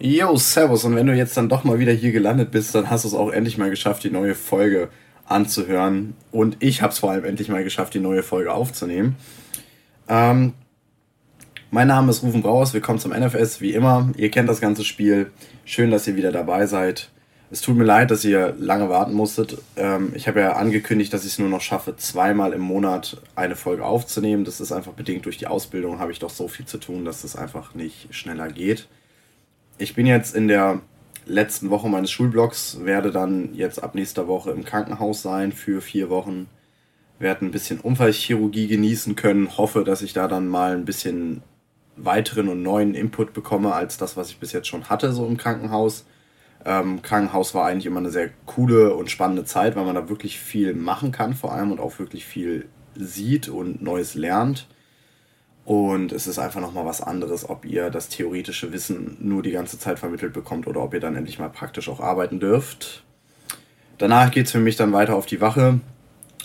Yo, Servus. Und wenn du jetzt dann doch mal wieder hier gelandet bist, dann hast du es auch endlich mal geschafft, die neue Folge anzuhören. Und ich habe es vor allem endlich mal geschafft, die neue Folge aufzunehmen. Ähm, mein Name ist Rufen Brauers, willkommen zum NFS, wie immer. Ihr kennt das ganze Spiel. Schön, dass ihr wieder dabei seid. Es tut mir leid, dass ihr lange warten musstet. Ähm, ich habe ja angekündigt, dass ich es nur noch schaffe, zweimal im Monat eine Folge aufzunehmen. Das ist einfach bedingt durch die Ausbildung, habe ich doch so viel zu tun, dass es einfach nicht schneller geht ich bin jetzt in der letzten Woche meines Schulblocks, werde dann jetzt ab nächster Woche im Krankenhaus sein für vier Wochen, werde ein bisschen Unfallchirurgie genießen können, hoffe, dass ich da dann mal ein bisschen weiteren und neuen Input bekomme als das, was ich bis jetzt schon hatte, so im Krankenhaus. Ähm, Krankenhaus war eigentlich immer eine sehr coole und spannende Zeit, weil man da wirklich viel machen kann, vor allem und auch wirklich viel sieht und Neues lernt. Und es ist einfach nochmal was anderes, ob ihr das theoretische Wissen nur die ganze Zeit vermittelt bekommt oder ob ihr dann endlich mal praktisch auch arbeiten dürft. Danach geht es für mich dann weiter auf die Wache.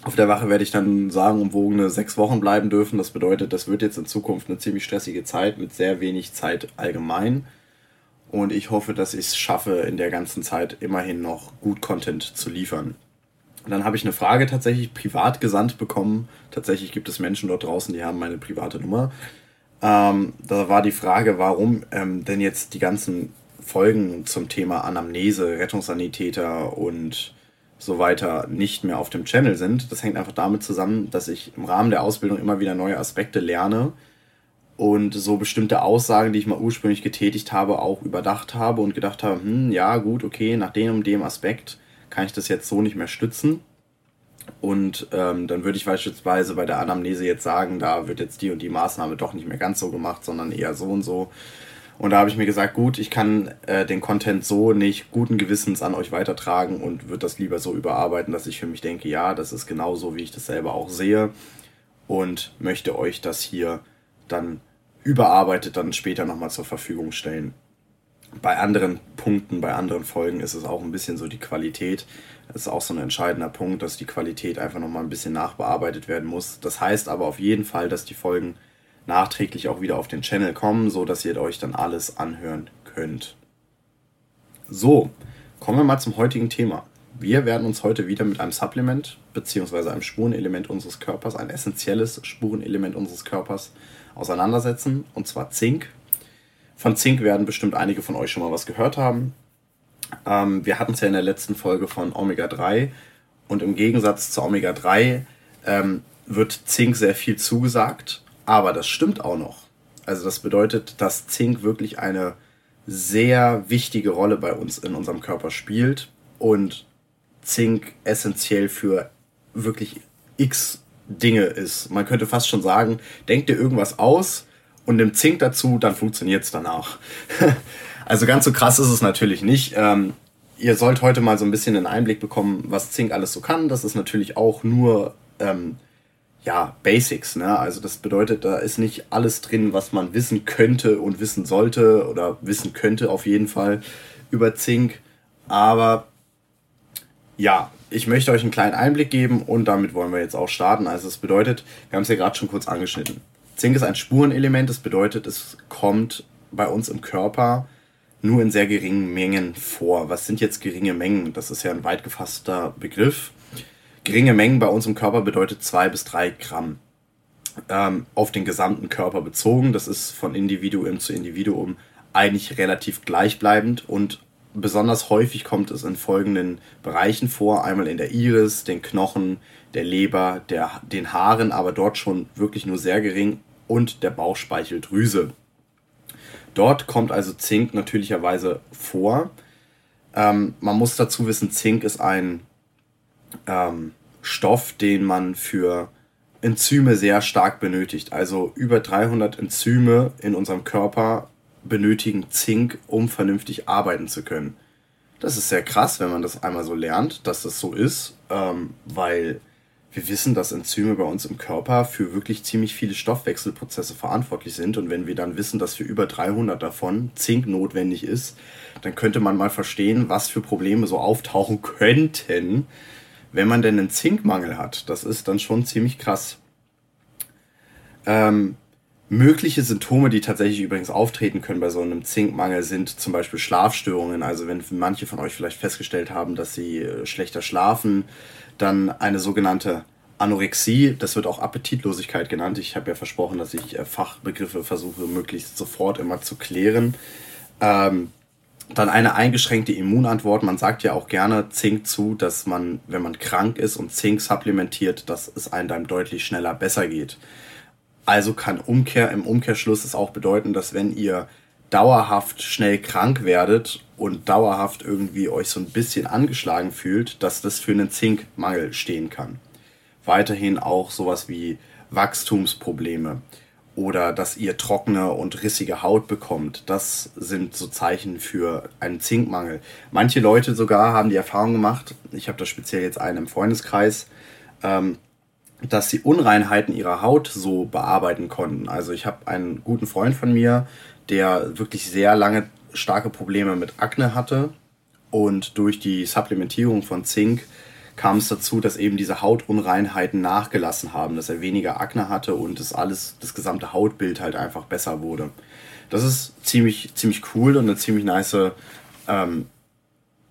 Auf der Wache werde ich dann sagen, umwogene sechs Wochen bleiben dürfen. Das bedeutet, das wird jetzt in Zukunft eine ziemlich stressige Zeit mit sehr wenig Zeit allgemein. Und ich hoffe, dass ich es schaffe, in der ganzen Zeit immerhin noch gut Content zu liefern. Dann habe ich eine Frage tatsächlich privat gesandt bekommen. Tatsächlich gibt es Menschen dort draußen, die haben meine private Nummer. Ähm, da war die Frage, warum ähm, denn jetzt die ganzen Folgen zum Thema Anamnese, Rettungssanitäter und so weiter nicht mehr auf dem Channel sind. Das hängt einfach damit zusammen, dass ich im Rahmen der Ausbildung immer wieder neue Aspekte lerne und so bestimmte Aussagen, die ich mal ursprünglich getätigt habe, auch überdacht habe und gedacht habe, hm, ja gut, okay, nach dem und dem Aspekt kann ich das jetzt so nicht mehr stützen. Und ähm, dann würde ich beispielsweise bei der Anamnese jetzt sagen, da wird jetzt die und die Maßnahme doch nicht mehr ganz so gemacht, sondern eher so und so. Und da habe ich mir gesagt, gut, ich kann äh, den Content so nicht guten Gewissens an euch weitertragen und würde das lieber so überarbeiten, dass ich für mich denke, ja, das ist genau so, wie ich das selber auch sehe. Und möchte euch das hier dann überarbeitet dann später nochmal zur Verfügung stellen bei anderen Punkten, bei anderen Folgen ist es auch ein bisschen so die Qualität. Das ist auch so ein entscheidender Punkt, dass die Qualität einfach nochmal ein bisschen nachbearbeitet werden muss. Das heißt aber auf jeden Fall, dass die Folgen nachträglich auch wieder auf den Channel kommen, so dass ihr euch dann alles anhören könnt. So, kommen wir mal zum heutigen Thema. Wir werden uns heute wieder mit einem Supplement bzw. einem Spurenelement unseres Körpers, ein essentielles Spurenelement unseres Körpers auseinandersetzen, und zwar Zink. Von Zink werden bestimmt einige von euch schon mal was gehört haben. Ähm, wir hatten es ja in der letzten Folge von Omega-3 und im Gegensatz zu Omega-3 ähm, wird Zink sehr viel zugesagt, aber das stimmt auch noch. Also das bedeutet, dass Zink wirklich eine sehr wichtige Rolle bei uns in unserem Körper spielt und Zink essentiell für wirklich x Dinge ist. Man könnte fast schon sagen, denkt dir irgendwas aus, und nimmt Zink dazu, dann funktioniert es danach. also ganz so krass ist es natürlich nicht. Ähm, ihr sollt heute mal so ein bisschen einen Einblick bekommen, was Zink alles so kann. Das ist natürlich auch nur ähm, ja, Basics. Ne? Also das bedeutet, da ist nicht alles drin, was man wissen könnte und wissen sollte oder wissen könnte auf jeden Fall über Zink. Aber ja, ich möchte euch einen kleinen Einblick geben und damit wollen wir jetzt auch starten. Also es bedeutet, wir haben es ja gerade schon kurz angeschnitten. Zink ist ein Spurenelement, das bedeutet, es kommt bei uns im Körper nur in sehr geringen Mengen vor. Was sind jetzt geringe Mengen? Das ist ja ein weit gefasster Begriff. Geringe Mengen bei uns im Körper bedeutet zwei bis drei Gramm ähm, auf den gesamten Körper bezogen. Das ist von Individuum zu Individuum eigentlich relativ gleichbleibend und besonders häufig kommt es in folgenden Bereichen vor. Einmal in der Iris, den Knochen, der Leber, der, den Haaren, aber dort schon wirklich nur sehr gering und der Bauchspeicheldrüse. Dort kommt also Zink natürlicherweise vor. Ähm, man muss dazu wissen, Zink ist ein ähm, Stoff, den man für Enzyme sehr stark benötigt. Also über 300 Enzyme in unserem Körper benötigen Zink, um vernünftig arbeiten zu können. Das ist sehr krass, wenn man das einmal so lernt, dass das so ist, ähm, weil wir wissen, dass Enzyme bei uns im Körper für wirklich ziemlich viele Stoffwechselprozesse verantwortlich sind. Und wenn wir dann wissen, dass für über 300 davon Zink notwendig ist, dann könnte man mal verstehen, was für Probleme so auftauchen könnten, wenn man denn einen Zinkmangel hat. Das ist dann schon ziemlich krass. Ähm, mögliche Symptome, die tatsächlich übrigens auftreten können bei so einem Zinkmangel, sind zum Beispiel Schlafstörungen. Also wenn manche von euch vielleicht festgestellt haben, dass sie äh, schlechter schlafen, dann eine sogenannte Anorexie, das wird auch Appetitlosigkeit genannt. Ich habe ja versprochen, dass ich äh, Fachbegriffe versuche, möglichst sofort immer zu klären. Ähm, dann eine eingeschränkte Immunantwort. Man sagt ja auch gerne Zink zu, dass man, wenn man krank ist und Zink supplementiert, dass es einem deutlich schneller besser geht. Also kann Umkehr im Umkehrschluss es auch bedeuten, dass wenn ihr dauerhaft schnell krank werdet und dauerhaft irgendwie euch so ein bisschen angeschlagen fühlt, dass das für einen Zinkmangel stehen kann weiterhin auch sowas wie Wachstumsprobleme oder dass ihr trockene und rissige Haut bekommt. Das sind so Zeichen für einen Zinkmangel. Manche Leute sogar haben die Erfahrung gemacht, ich habe da speziell jetzt einen im Freundeskreis, ähm, dass sie Unreinheiten ihrer Haut so bearbeiten konnten. Also ich habe einen guten Freund von mir, der wirklich sehr lange starke Probleme mit Akne hatte und durch die Supplementierung von Zink kam es dazu, dass eben diese Hautunreinheiten nachgelassen haben, dass er weniger Akne hatte und das alles, das gesamte Hautbild halt einfach besser wurde. Das ist ziemlich, ziemlich cool und eine ziemlich nice, ähm,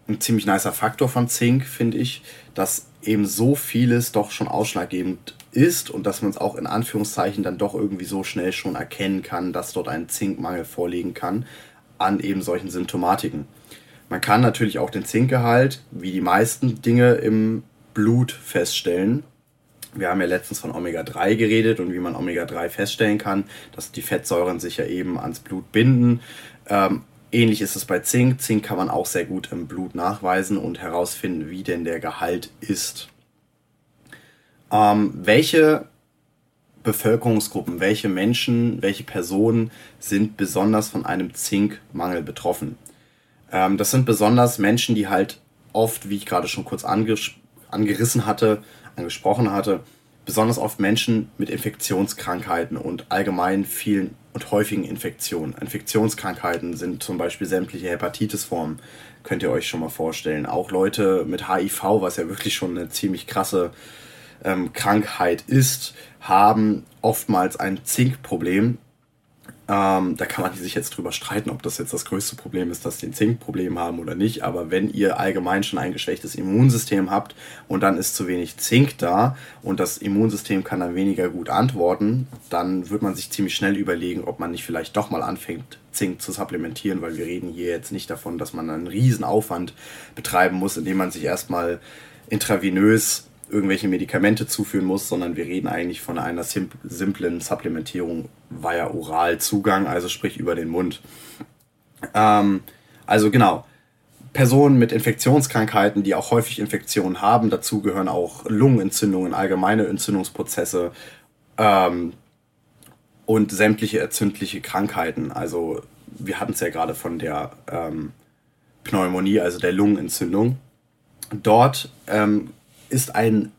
ein ziemlich nicer Faktor von Zink, finde ich, dass eben so vieles doch schon ausschlaggebend ist und dass man es auch in Anführungszeichen dann doch irgendwie so schnell schon erkennen kann, dass dort ein Zinkmangel vorliegen kann an eben solchen Symptomatiken. Man kann natürlich auch den Zinkgehalt, wie die meisten Dinge im Blut, feststellen. Wir haben ja letztens von Omega-3 geredet und wie man Omega-3 feststellen kann, dass die Fettsäuren sich ja eben ans Blut binden. Ähm, ähnlich ist es bei Zink. Zink kann man auch sehr gut im Blut nachweisen und herausfinden, wie denn der Gehalt ist. Ähm, welche Bevölkerungsgruppen, welche Menschen, welche Personen sind besonders von einem Zinkmangel betroffen? Ähm, das sind besonders Menschen, die halt oft, wie ich gerade schon kurz anges angerissen hatte, angesprochen hatte, besonders oft Menschen mit Infektionskrankheiten und allgemein vielen und häufigen Infektionen. Infektionskrankheiten sind zum Beispiel sämtliche Hepatitisformen, könnt ihr euch schon mal vorstellen. Auch Leute mit HIV, was ja wirklich schon eine ziemlich krasse ähm, Krankheit ist, haben oftmals ein Zinkproblem ähm, da kann man sich jetzt drüber streiten, ob das jetzt das größte Problem ist, dass die ein Zinkproblem haben oder nicht. Aber wenn ihr allgemein schon ein geschwächtes Immunsystem habt und dann ist zu wenig Zink da und das Immunsystem kann dann weniger gut antworten, dann wird man sich ziemlich schnell überlegen, ob man nicht vielleicht doch mal anfängt, Zink zu supplementieren, weil wir reden hier jetzt nicht davon, dass man einen riesen Aufwand betreiben muss, indem man sich erstmal intravenös irgendwelche Medikamente zuführen muss, sondern wir reden eigentlich von einer simplen Supplementierung via Oralzugang, also sprich über den Mund. Ähm, also genau, Personen mit Infektionskrankheiten, die auch häufig Infektionen haben, dazu gehören auch Lungenentzündungen, allgemeine Entzündungsprozesse ähm, und sämtliche entzündliche Krankheiten. Also wir hatten es ja gerade von der ähm, Pneumonie, also der Lungenentzündung. Dort ähm, ist ein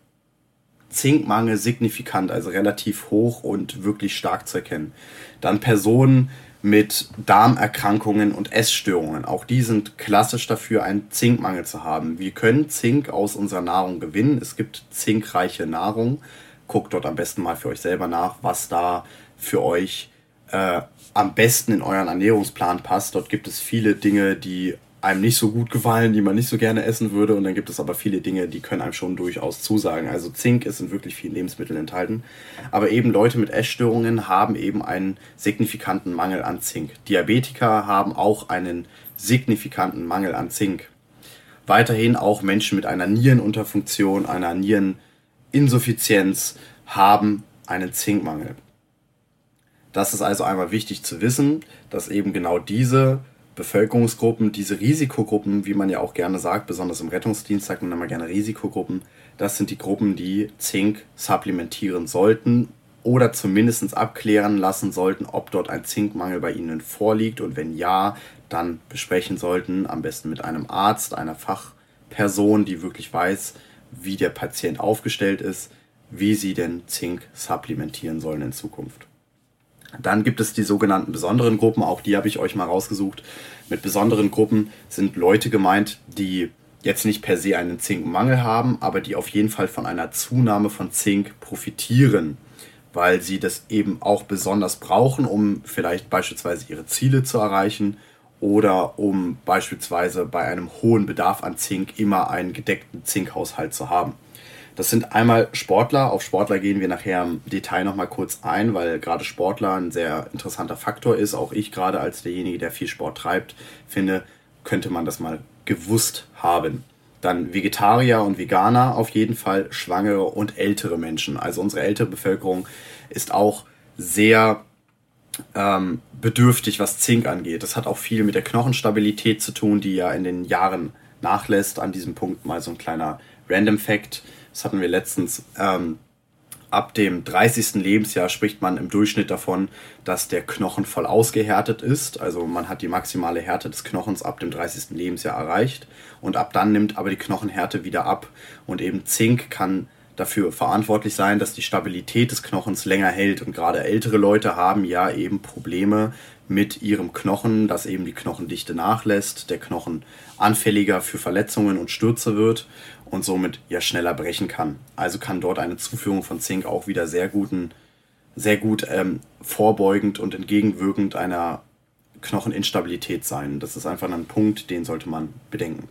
Zinkmangel signifikant, also relativ hoch und wirklich stark zu erkennen. Dann Personen mit Darmerkrankungen und Essstörungen. Auch die sind klassisch dafür, einen Zinkmangel zu haben. Wir können Zink aus unserer Nahrung gewinnen. Es gibt zinkreiche Nahrung. Guckt dort am besten mal für euch selber nach, was da für euch äh, am besten in euren Ernährungsplan passt. Dort gibt es viele Dinge, die einem nicht so gut gefallen, die man nicht so gerne essen würde. Und dann gibt es aber viele Dinge, die können einem schon durchaus zusagen. Also Zink ist in wirklich vielen Lebensmitteln enthalten. Aber eben Leute mit Essstörungen haben eben einen signifikanten Mangel an Zink. Diabetiker haben auch einen signifikanten Mangel an Zink. Weiterhin auch Menschen mit einer Nierenunterfunktion, einer Niereninsuffizienz haben einen Zinkmangel. Das ist also einmal wichtig zu wissen, dass eben genau diese Bevölkerungsgruppen, diese Risikogruppen, wie man ja auch gerne sagt, besonders im Rettungsdienst sagt man immer gerne Risikogruppen, das sind die Gruppen, die Zink supplementieren sollten oder zumindest abklären lassen sollten, ob dort ein Zinkmangel bei ihnen vorliegt und wenn ja, dann besprechen sollten, am besten mit einem Arzt, einer Fachperson, die wirklich weiß, wie der Patient aufgestellt ist, wie sie denn Zink supplementieren sollen in Zukunft. Dann gibt es die sogenannten besonderen Gruppen, auch die habe ich euch mal rausgesucht. Mit besonderen Gruppen sind Leute gemeint, die jetzt nicht per se einen Zinkmangel haben, aber die auf jeden Fall von einer Zunahme von Zink profitieren, weil sie das eben auch besonders brauchen, um vielleicht beispielsweise ihre Ziele zu erreichen oder um beispielsweise bei einem hohen Bedarf an Zink immer einen gedeckten Zinkhaushalt zu haben. Das sind einmal Sportler. Auf Sportler gehen wir nachher im Detail nochmal kurz ein, weil gerade Sportler ein sehr interessanter Faktor ist. Auch ich gerade als derjenige, der viel Sport treibt, finde, könnte man das mal gewusst haben. Dann Vegetarier und Veganer auf jeden Fall, Schwangere und ältere Menschen. Also unsere ältere Bevölkerung ist auch sehr ähm, bedürftig, was Zink angeht. Das hat auch viel mit der Knochenstabilität zu tun, die ja in den Jahren nachlässt. An diesem Punkt mal so ein kleiner Random Fact. Das hatten wir letztens. Ähm, ab dem 30. Lebensjahr spricht man im Durchschnitt davon, dass der Knochen voll ausgehärtet ist. Also man hat die maximale Härte des Knochens ab dem 30. Lebensjahr erreicht. Und ab dann nimmt aber die Knochenhärte wieder ab. Und eben Zink kann dafür verantwortlich sein, dass die Stabilität des Knochens länger hält. Und gerade ältere Leute haben ja eben Probleme mit ihrem Knochen, dass eben die Knochendichte nachlässt, der Knochen anfälliger für Verletzungen und Stürze wird und somit ja schneller brechen kann. Also kann dort eine Zuführung von Zink auch wieder sehr guten, sehr gut ähm, vorbeugend und entgegenwirkend einer Knocheninstabilität sein. Das ist einfach ein Punkt, den sollte man bedenken.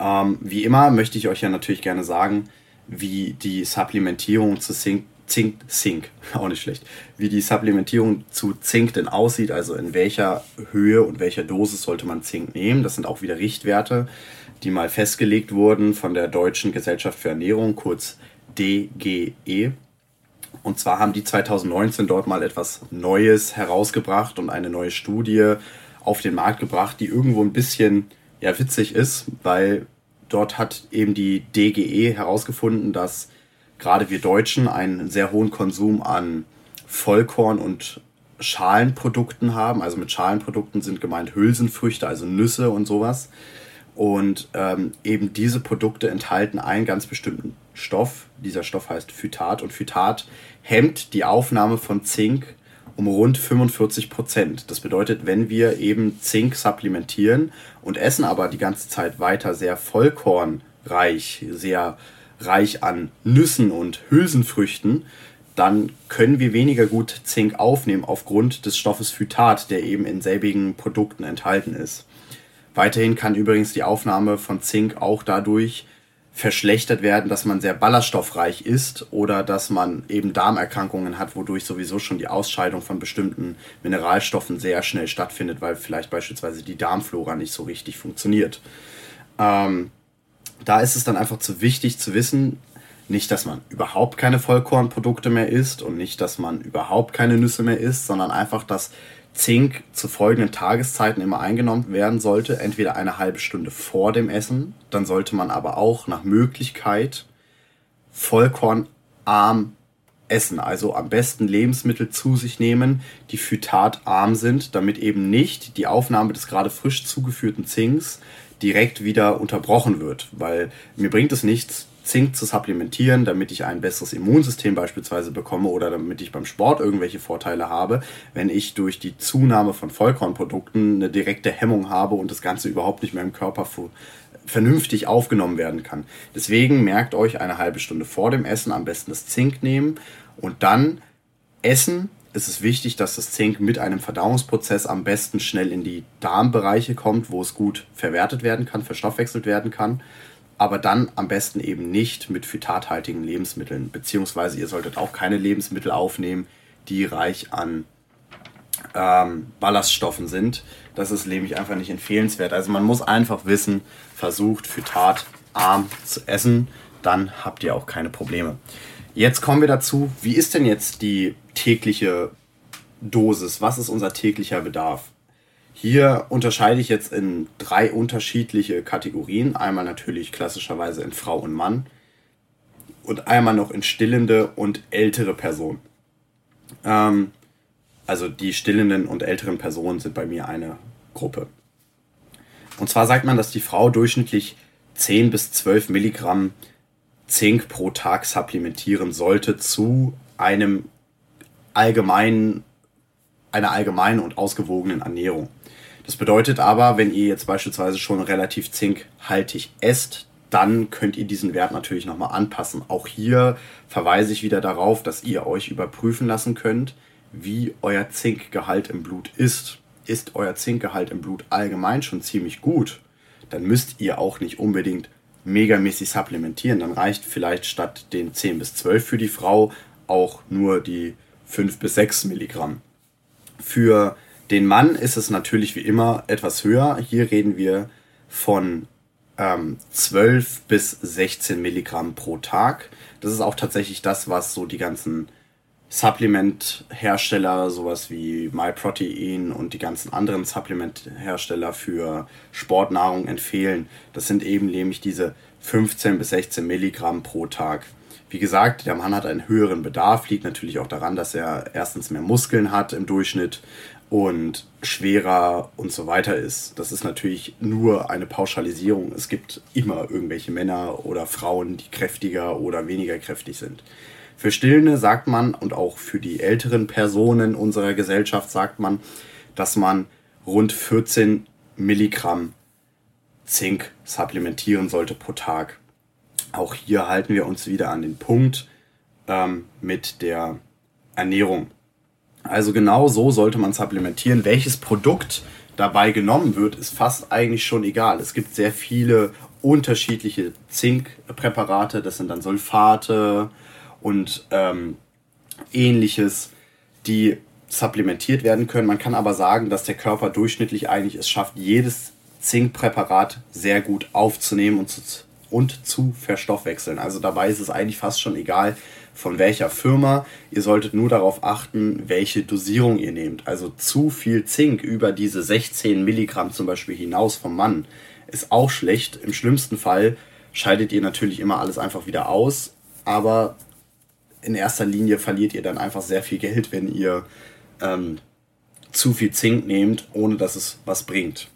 Ähm, wie immer möchte ich euch ja natürlich gerne sagen, wie die Supplementierung zu Zink, Zink, Zink, auch nicht schlecht, wie die Supplementierung zu Zink denn aussieht, also in welcher Höhe und welcher Dosis sollte man Zink nehmen. Das sind auch wieder Richtwerte, die mal festgelegt wurden von der Deutschen Gesellschaft für Ernährung, kurz DGE. Und zwar haben die 2019 dort mal etwas Neues herausgebracht und eine neue Studie auf den Markt gebracht, die irgendwo ein bisschen ja, witzig ist, weil dort hat eben die DGE herausgefunden, dass gerade wir Deutschen einen sehr hohen Konsum an Vollkorn und Schalenprodukten haben. Also mit Schalenprodukten sind gemeint Hülsenfrüchte, also Nüsse und sowas. Und ähm, eben diese Produkte enthalten einen ganz bestimmten Stoff. Dieser Stoff heißt Phytat und Phytat hemmt die Aufnahme von Zink um rund 45 Prozent. Das bedeutet, wenn wir eben Zink supplementieren und essen aber die ganze Zeit weiter sehr vollkornreich, sehr reich an Nüssen und Hülsenfrüchten, dann können wir weniger gut Zink aufnehmen aufgrund des Stoffes Phytat, der eben in selbigen Produkten enthalten ist. Weiterhin kann übrigens die Aufnahme von Zink auch dadurch verschlechtert werden, dass man sehr ballaststoffreich ist oder dass man eben Darmerkrankungen hat, wodurch sowieso schon die Ausscheidung von bestimmten Mineralstoffen sehr schnell stattfindet, weil vielleicht beispielsweise die Darmflora nicht so richtig funktioniert. Ähm, da ist es dann einfach zu wichtig zu wissen, nicht, dass man überhaupt keine Vollkornprodukte mehr isst und nicht, dass man überhaupt keine Nüsse mehr isst, sondern einfach, dass Zink zu folgenden Tageszeiten immer eingenommen werden sollte. Entweder eine halbe Stunde vor dem Essen, dann sollte man aber auch nach Möglichkeit vollkornarm essen. Also am besten Lebensmittel zu sich nehmen, die phytatarm sind, damit eben nicht die Aufnahme des gerade frisch zugeführten Zinks direkt wieder unterbrochen wird. Weil mir bringt es nichts, Zink zu supplementieren, damit ich ein besseres Immunsystem beispielsweise bekomme oder damit ich beim Sport irgendwelche Vorteile habe, wenn ich durch die Zunahme von Vollkornprodukten eine direkte Hemmung habe und das Ganze überhaupt nicht mehr im Körper vernünftig aufgenommen werden kann. Deswegen merkt euch eine halbe Stunde vor dem Essen am besten das Zink nehmen und dann essen. Es ist wichtig, dass das Zink mit einem Verdauungsprozess am besten schnell in die Darmbereiche kommt, wo es gut verwertet werden kann, verstoffwechselt werden kann aber dann am besten eben nicht mit phytathaltigen Lebensmitteln, beziehungsweise ihr solltet auch keine Lebensmittel aufnehmen, die reich an ähm, Ballaststoffen sind. Das ist nämlich einfach nicht empfehlenswert. Also man muss einfach wissen, versucht phytatarm zu essen, dann habt ihr auch keine Probleme. Jetzt kommen wir dazu, wie ist denn jetzt die tägliche Dosis? Was ist unser täglicher Bedarf? Hier unterscheide ich jetzt in drei unterschiedliche Kategorien. Einmal natürlich klassischerweise in Frau und Mann und einmal noch in stillende und ältere Personen. Ähm, also die stillenden und älteren Personen sind bei mir eine Gruppe. Und zwar sagt man, dass die Frau durchschnittlich 10 bis 12 Milligramm Zink pro Tag supplementieren sollte zu einem allgemeinen, einer allgemeinen und ausgewogenen Ernährung. Das bedeutet aber, wenn ihr jetzt beispielsweise schon relativ zinkhaltig esst, dann könnt ihr diesen Wert natürlich nochmal anpassen. Auch hier verweise ich wieder darauf, dass ihr euch überprüfen lassen könnt, wie euer Zinkgehalt im Blut ist. Ist euer Zinkgehalt im Blut allgemein schon ziemlich gut, dann müsst ihr auch nicht unbedingt megamäßig supplementieren. Dann reicht vielleicht statt den 10 bis 12 für die Frau auch nur die 5 bis 6 Milligramm. Für den Mann ist es natürlich wie immer etwas höher. Hier reden wir von ähm, 12 bis 16 Milligramm pro Tag. Das ist auch tatsächlich das, was so die ganzen Supplement-Hersteller, sowas wie MyProtein und die ganzen anderen Supplement-Hersteller für Sportnahrung empfehlen. Das sind eben nämlich diese 15 bis 16 Milligramm pro Tag. Wie gesagt, der Mann hat einen höheren Bedarf, liegt natürlich auch daran, dass er erstens mehr Muskeln hat im Durchschnitt und schwerer und so weiter ist. Das ist natürlich nur eine Pauschalisierung. Es gibt immer irgendwelche Männer oder Frauen, die kräftiger oder weniger kräftig sind. Für Stillende sagt man und auch für die älteren Personen unserer Gesellschaft sagt man, dass man rund 14 Milligramm Zink supplementieren sollte pro Tag. Auch hier halten wir uns wieder an den Punkt ähm, mit der Ernährung. Also genau so sollte man supplementieren. Welches Produkt dabei genommen wird, ist fast eigentlich schon egal. Es gibt sehr viele unterschiedliche Zinkpräparate, das sind dann Sulfate und ähm, ähnliches, die supplementiert werden können. Man kann aber sagen, dass der Körper durchschnittlich eigentlich es schafft, jedes Zinkpräparat sehr gut aufzunehmen und zu, und zu verstoffwechseln. Also dabei ist es eigentlich fast schon egal, von welcher Firma. Ihr solltet nur darauf achten, welche Dosierung ihr nehmt. Also zu viel Zink über diese 16 Milligramm zum Beispiel hinaus vom Mann ist auch schlecht. Im schlimmsten Fall scheidet ihr natürlich immer alles einfach wieder aus, aber in erster Linie verliert ihr dann einfach sehr viel Geld, wenn ihr ähm, zu viel Zink nehmt, ohne dass es was bringt.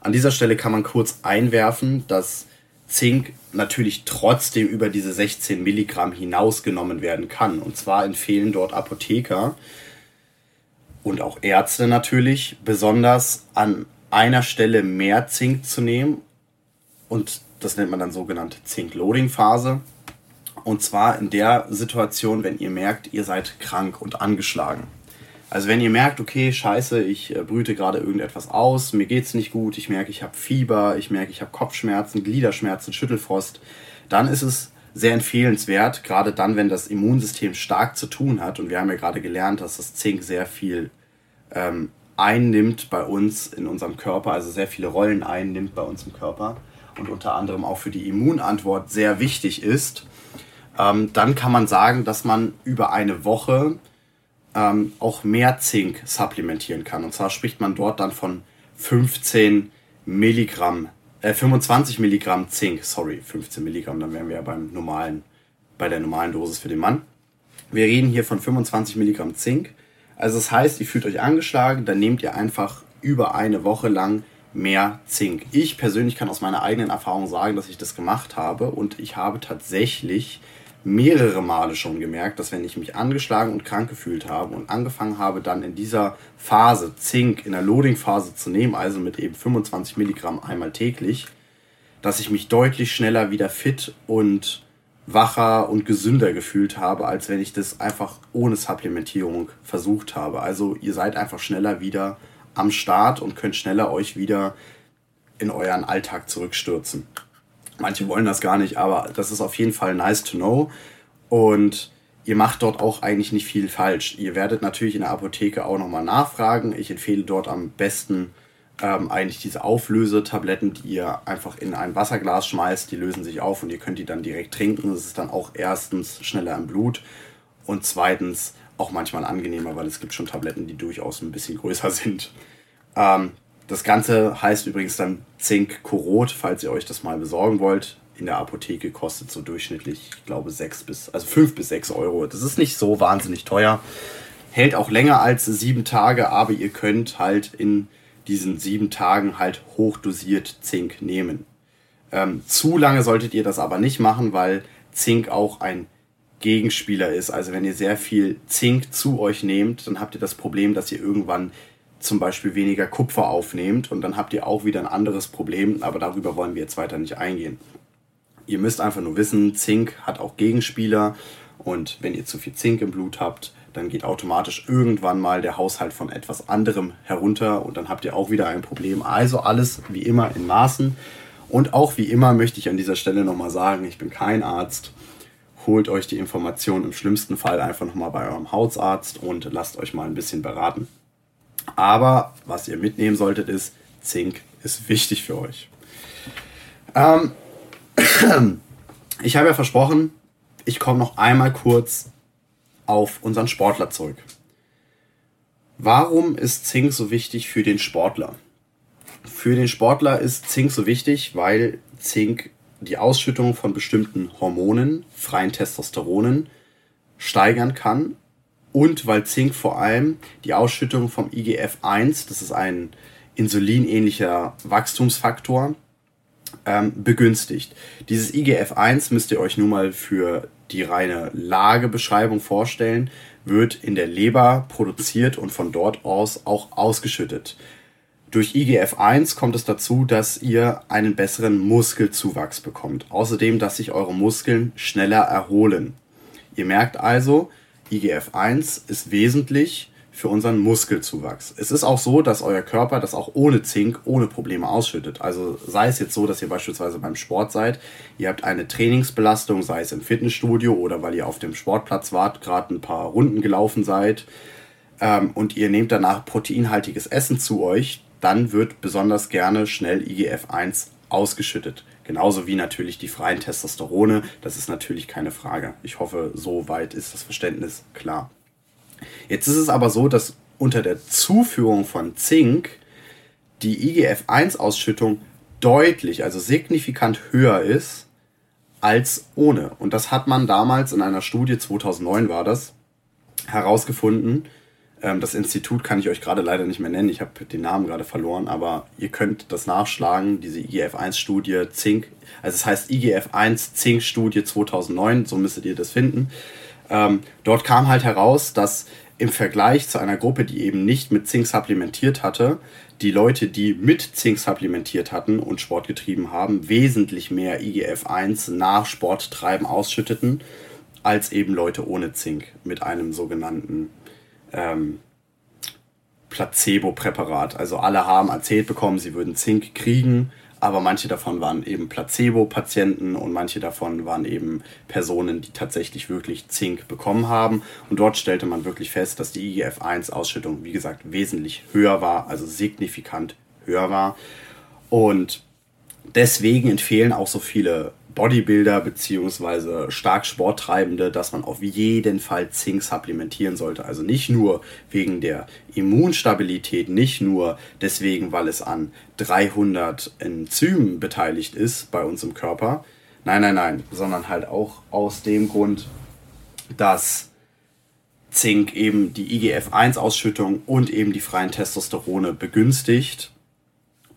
An dieser Stelle kann man kurz einwerfen, dass Zink natürlich trotzdem über diese 16 Milligramm hinausgenommen werden kann. Und zwar empfehlen dort Apotheker und auch Ärzte natürlich, besonders an einer Stelle mehr Zink zu nehmen. Und das nennt man dann sogenannte Zink-Loading-Phase. Und zwar in der Situation, wenn ihr merkt, ihr seid krank und angeschlagen. Also wenn ihr merkt, okay, scheiße, ich äh, brüte gerade irgendetwas aus, mir geht's nicht gut, ich merke, ich habe Fieber, ich merke, ich habe Kopfschmerzen, Gliederschmerzen, Schüttelfrost, dann ist es sehr empfehlenswert, gerade dann, wenn das Immunsystem stark zu tun hat. Und wir haben ja gerade gelernt, dass das Zink sehr viel ähm, einnimmt bei uns in unserem Körper, also sehr viele Rollen einnimmt bei uns im Körper und unter anderem auch für die Immunantwort sehr wichtig ist. Ähm, dann kann man sagen, dass man über eine Woche ähm, auch mehr Zink supplementieren kann. Und zwar spricht man dort dann von 15 Milligramm, äh, 25 Milligramm Zink, sorry, 15 Milligramm, dann wären wir ja beim normalen, bei der normalen Dosis für den Mann. Wir reden hier von 25 Milligramm Zink. Also das heißt, ihr fühlt euch angeschlagen, dann nehmt ihr einfach über eine Woche lang mehr Zink. Ich persönlich kann aus meiner eigenen Erfahrung sagen, dass ich das gemacht habe und ich habe tatsächlich mehrere Male schon gemerkt, dass wenn ich mich angeschlagen und krank gefühlt habe und angefangen habe, dann in dieser Phase Zink in der Loading-Phase zu nehmen, also mit eben 25 Milligramm einmal täglich, dass ich mich deutlich schneller wieder fit und wacher und gesünder gefühlt habe, als wenn ich das einfach ohne Supplementierung versucht habe. Also ihr seid einfach schneller wieder am Start und könnt schneller euch wieder in euren Alltag zurückstürzen. Manche wollen das gar nicht, aber das ist auf jeden Fall nice to know. Und ihr macht dort auch eigentlich nicht viel falsch. Ihr werdet natürlich in der Apotheke auch nochmal nachfragen. Ich empfehle dort am besten ähm, eigentlich diese Auflösetabletten, die ihr einfach in ein Wasserglas schmeißt. Die lösen sich auf und ihr könnt die dann direkt trinken. Das ist dann auch erstens schneller im Blut und zweitens auch manchmal angenehmer, weil es gibt schon Tabletten, die durchaus ein bisschen größer sind. Ähm, das Ganze heißt übrigens dann Zink Korot, falls ihr euch das mal besorgen wollt. In der Apotheke kostet so durchschnittlich, ich glaube, 6 bis, also 5 bis 6 Euro. Das ist nicht so wahnsinnig teuer. Hält auch länger als sieben Tage, aber ihr könnt halt in diesen sieben Tagen halt hochdosiert Zink nehmen. Ähm, zu lange solltet ihr das aber nicht machen, weil Zink auch ein Gegenspieler ist. Also wenn ihr sehr viel Zink zu euch nehmt, dann habt ihr das Problem, dass ihr irgendwann zum Beispiel weniger Kupfer aufnehmt und dann habt ihr auch wieder ein anderes Problem, aber darüber wollen wir jetzt weiter nicht eingehen. Ihr müsst einfach nur wissen, Zink hat auch Gegenspieler und wenn ihr zu viel Zink im Blut habt, dann geht automatisch irgendwann mal der Haushalt von etwas anderem herunter und dann habt ihr auch wieder ein Problem. Also alles wie immer in Maßen. Und auch wie immer möchte ich an dieser Stelle nochmal sagen, ich bin kein Arzt. Holt euch die Information im schlimmsten Fall einfach nochmal bei eurem Hausarzt und lasst euch mal ein bisschen beraten. Aber was ihr mitnehmen solltet ist, Zink ist wichtig für euch. Ähm, ich habe ja versprochen, ich komme noch einmal kurz auf unseren Sportler zurück. Warum ist Zink so wichtig für den Sportler? Für den Sportler ist Zink so wichtig, weil Zink die Ausschüttung von bestimmten Hormonen, freien Testosteronen, steigern kann und weil Zink vor allem die Ausschüttung vom IGF-1, das ist ein insulinähnlicher Wachstumsfaktor, ähm, begünstigt. Dieses IGF-1 müsst ihr euch nun mal für die reine Lagebeschreibung vorstellen, wird in der Leber produziert und von dort aus auch ausgeschüttet. Durch IGF-1 kommt es dazu, dass ihr einen besseren Muskelzuwachs bekommt. Außerdem, dass sich eure Muskeln schneller erholen. Ihr merkt also, IGF-1 ist wesentlich für unseren Muskelzuwachs. Es ist auch so, dass euer Körper das auch ohne Zink, ohne Probleme ausschüttet. Also sei es jetzt so, dass ihr beispielsweise beim Sport seid, ihr habt eine Trainingsbelastung, sei es im Fitnessstudio oder weil ihr auf dem Sportplatz wart, gerade ein paar Runden gelaufen seid ähm, und ihr nehmt danach proteinhaltiges Essen zu euch, dann wird besonders gerne schnell IGF-1 ausgeschüttet. Genauso wie natürlich die freien Testosterone, das ist natürlich keine Frage. Ich hoffe, so weit ist das Verständnis klar. Jetzt ist es aber so, dass unter der Zuführung von Zink die IGF-1-Ausschüttung deutlich, also signifikant höher ist als ohne. Und das hat man damals in einer Studie, 2009 war das, herausgefunden. Ähm, das Institut kann ich euch gerade leider nicht mehr nennen, ich habe den Namen gerade verloren, aber ihr könnt das nachschlagen, diese IGF-1-Studie Zink, also es heißt IGF-1-Zink-Studie 2009, so müsstet ihr das finden. Ähm, dort kam halt heraus, dass im Vergleich zu einer Gruppe, die eben nicht mit Zink supplementiert hatte, die Leute, die mit Zink supplementiert hatten und Sport getrieben haben, wesentlich mehr IGF-1 nach Sporttreiben ausschütteten, als eben Leute ohne Zink mit einem sogenannten ähm, Placebo-Präparat. Also alle haben erzählt bekommen, sie würden Zink kriegen, aber manche davon waren eben Placebo-Patienten und manche davon waren eben Personen, die tatsächlich wirklich Zink bekommen haben. Und dort stellte man wirklich fest, dass die IGF-1-Ausschüttung, wie gesagt, wesentlich höher war, also signifikant höher war. Und deswegen empfehlen auch so viele Bodybuilder beziehungsweise stark Sporttreibende, dass man auf jeden Fall Zink supplementieren sollte. Also nicht nur wegen der Immunstabilität, nicht nur deswegen, weil es an 300 Enzymen beteiligt ist bei uns im Körper. Nein, nein, nein, sondern halt auch aus dem Grund, dass Zink eben die IGF-1-Ausschüttung und eben die freien Testosterone begünstigt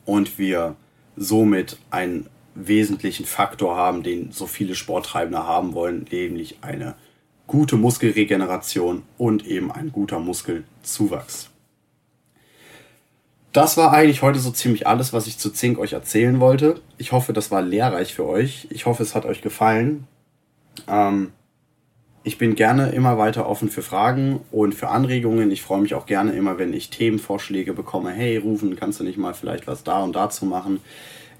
und wir somit ein wesentlichen Faktor haben, den so viele Sporttreibende haben wollen, nämlich eine gute Muskelregeneration und eben ein guter Muskelzuwachs. Das war eigentlich heute so ziemlich alles, was ich zu Zink euch erzählen wollte. Ich hoffe, das war lehrreich für euch. Ich hoffe, es hat euch gefallen. Ähm, ich bin gerne immer weiter offen für Fragen und für Anregungen. Ich freue mich auch gerne immer, wenn ich Themenvorschläge bekomme. Hey, rufen, kannst du nicht mal vielleicht was da und dazu machen?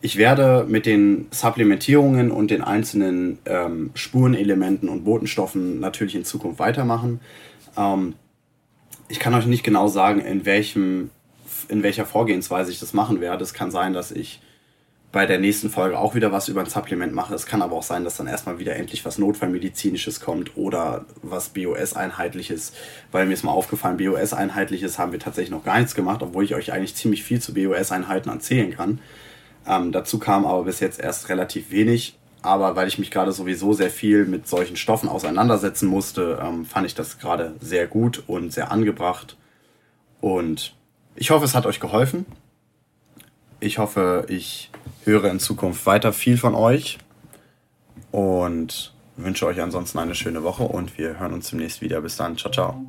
Ich werde mit den Supplementierungen und den einzelnen ähm, Spurenelementen und Botenstoffen natürlich in Zukunft weitermachen. Ähm, ich kann euch nicht genau sagen, in, welchem, in welcher Vorgehensweise ich das machen werde. Es kann sein, dass ich bei der nächsten Folge auch wieder was über ein Supplement mache. Es kann aber auch sein, dass dann erstmal wieder endlich was Notfallmedizinisches kommt oder was BOS-einheitliches, weil mir ist mal aufgefallen, BOS-einheitliches haben wir tatsächlich noch gar nichts gemacht, obwohl ich euch eigentlich ziemlich viel zu BOS-Einheiten erzählen kann. Ähm, dazu kam aber bis jetzt erst relativ wenig. Aber weil ich mich gerade sowieso sehr viel mit solchen Stoffen auseinandersetzen musste, ähm, fand ich das gerade sehr gut und sehr angebracht. Und ich hoffe, es hat euch geholfen. Ich hoffe, ich höre in Zukunft weiter viel von euch und wünsche euch ansonsten eine schöne Woche und wir hören uns demnächst wieder. Bis dann. Ciao, ciao.